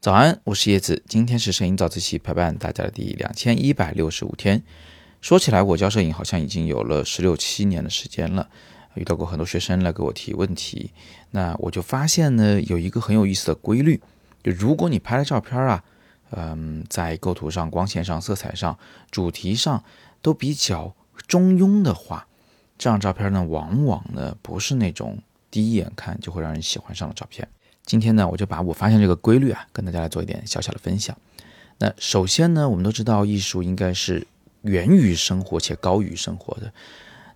早安，我是叶子。今天是摄影早自习陪伴大家的第两千一百六十五天。说起来，我教摄影好像已经有了十六七年的时间了，遇到过很多学生来给我提问题。那我就发现呢，有一个很有意思的规律，就如果你拍的照片啊，嗯，在构图上、光线上、色彩上、主题上都比较中庸的话，这张照片呢，往往呢不是那种第一眼看就会让人喜欢上的照片。今天呢，我就把我发现这个规律啊，跟大家来做一点小小的分享。那首先呢，我们都知道艺术应该是源于生活且高于生活的。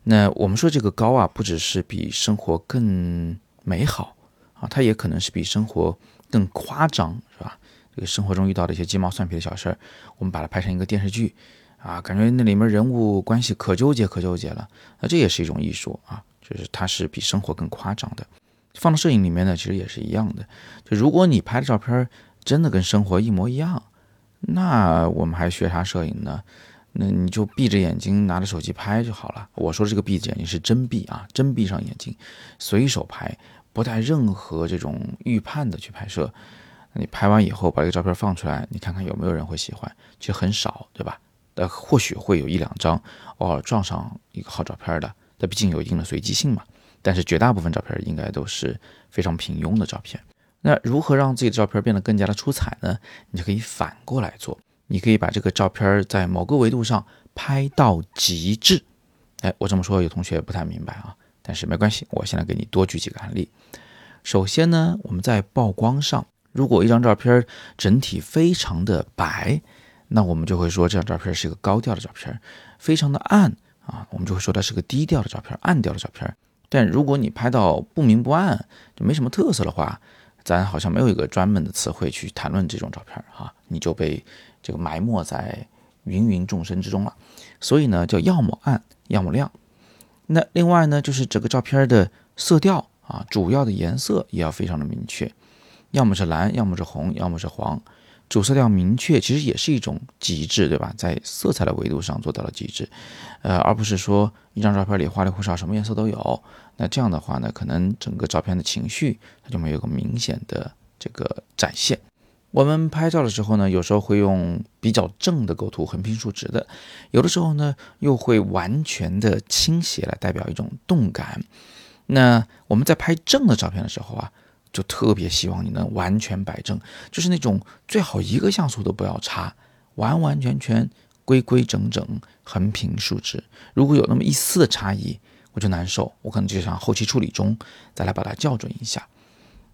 那我们说这个高啊，不只是比生活更美好啊，它也可能是比生活更夸张，是吧？这个生活中遇到的一些鸡毛蒜皮的小事儿，我们把它拍成一个电视剧啊，感觉那里面人物关系可纠结可纠结了。那这也是一种艺术啊，就是它是比生活更夸张的。放到摄影里面呢，其实也是一样的。就如果你拍的照片真的跟生活一模一样，那我们还学啥摄影呢？那你就闭着眼睛拿着手机拍就好了。我说这个闭着眼睛是真闭啊，真闭上眼睛，随手拍，不带任何这种预判的去拍摄。你拍完以后把这个照片放出来，你看看有没有人会喜欢？其实很少，对吧？呃，或许会有一两张偶尔撞上一个好照片的，它毕竟有一定的随机性嘛。但是绝大部分照片应该都是非常平庸的照片。那如何让自己的照片变得更加的出彩呢？你就可以反过来做，你可以把这个照片在某个维度上拍到极致。哎，我这么说有同学不太明白啊，但是没关系，我现在给你多举几个案例。首先呢，我们在曝光上，如果一张照片整体非常的白，那我们就会说这张照片是一个高调的照片；非常的暗啊，我们就会说它是个低调的照片，暗调的照片。但如果你拍到不明不暗，就没什么特色的话，咱好像没有一个专门的词汇去谈论这种照片哈，你就被这个埋没在芸芸众生之中了。所以呢，叫要么暗，要么亮。那另外呢，就是整个照片的色调啊，主要的颜色也要非常的明确，要么是蓝，要么是红，要么是黄。主色调明确，其实也是一种极致，对吧？在色彩的维度上做到了极致，呃，而不是说一张照片里花里胡哨，什么颜色都有。那这样的话呢，可能整个照片的情绪它就没有个明显的这个展现。我们拍照的时候呢，有时候会用比较正的构图，横平竖直的；有的时候呢，又会完全的倾斜来代表一种动感。那我们在拍正的照片的时候啊。就特别希望你能完全摆正，就是那种最好一个像素都不要差，完完全全规规整整、横平竖直。如果有那么一丝的差异，我就难受。我可能就想后期处理中再来把它校准一下。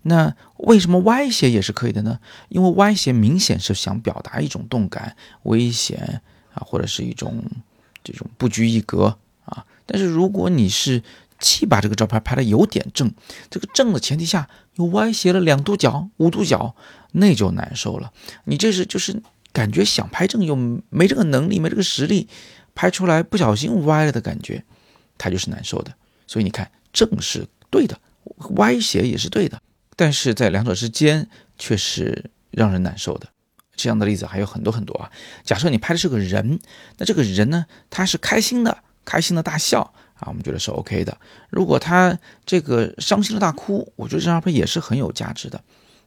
那为什么歪斜也是可以的呢？因为歪斜明显是想表达一种动感、危险啊，或者是一种这种不拘一格啊。但是如果你是既把这个照片拍的有点正，这个正的前提下又歪斜了两度角、五度角，那就难受了。你这是就是感觉想拍正又没这个能力、没这个实力，拍出来不小心歪了的感觉，他就是难受的。所以你看，正是对的，歪斜也是对的，但是在两者之间却是让人难受的。这样的例子还有很多很多啊。假设你拍的是个人，那这个人呢，他是开心的，开心的大笑。啊，我们觉得是 OK 的。如果他这个伤心的大哭，我觉得这张照片也是很有价值的。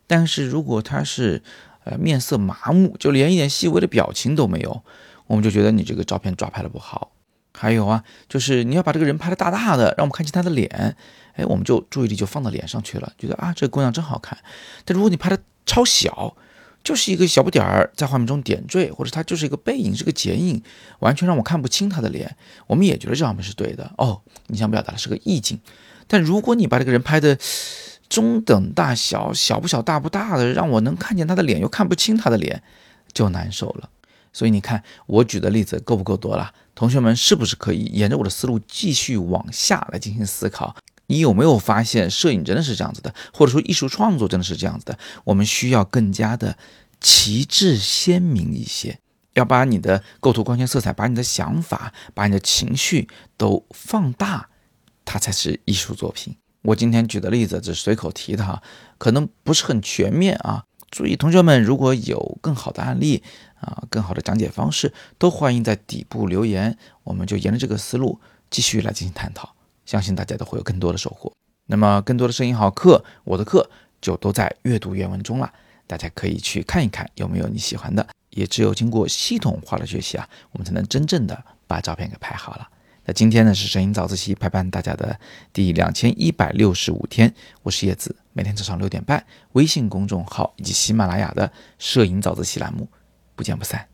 但是如果他是呃面色麻木，就连一点细微的表情都没有，我们就觉得你这个照片抓拍的不好。还有啊，就是你要把这个人拍的大大的，让我们看清他的脸，哎，我们就注意力就放到脸上去了，觉得啊这个姑娘真好看。但如果你拍的超小，就是一个小不点儿在画面中点缀，或者它就是一个背影，是个剪影，完全让我看不清他的脸。我们也觉得这张片是对的哦，你想表达的是个意境。但如果你把这个人拍的中等大小，小不小，大不大的，让我能看见他的脸，又看不清他的脸，就难受了。所以你看我举的例子够不够多了？同学们是不是可以沿着我的思路继续往下来进行思考？你有没有发现，摄影真的是这样子的，或者说艺术创作真的是这样子的？我们需要更加的旗帜鲜明一些，要把你的构图、光线、色彩，把你的想法、把你的情绪都放大，它才是艺术作品。我今天举的例子只是随口提的哈，可能不是很全面啊。注意，同学们如果有更好的案例啊，更好的讲解方式，都欢迎在底部留言，我们就沿着这个思路继续来进行探讨。相信大家都会有更多的收获。那么更多的摄影好课，我的课就都在阅读原文中了，大家可以去看一看有没有你喜欢的。也只有经过系统化的学习啊，我们才能真正的把照片给拍好了。那今天呢是摄影早自习陪伴大家的第两千一百六十五天，我是叶子，每天早上六点半，微信公众号以及喜马拉雅的摄影早自习栏目，不见不散。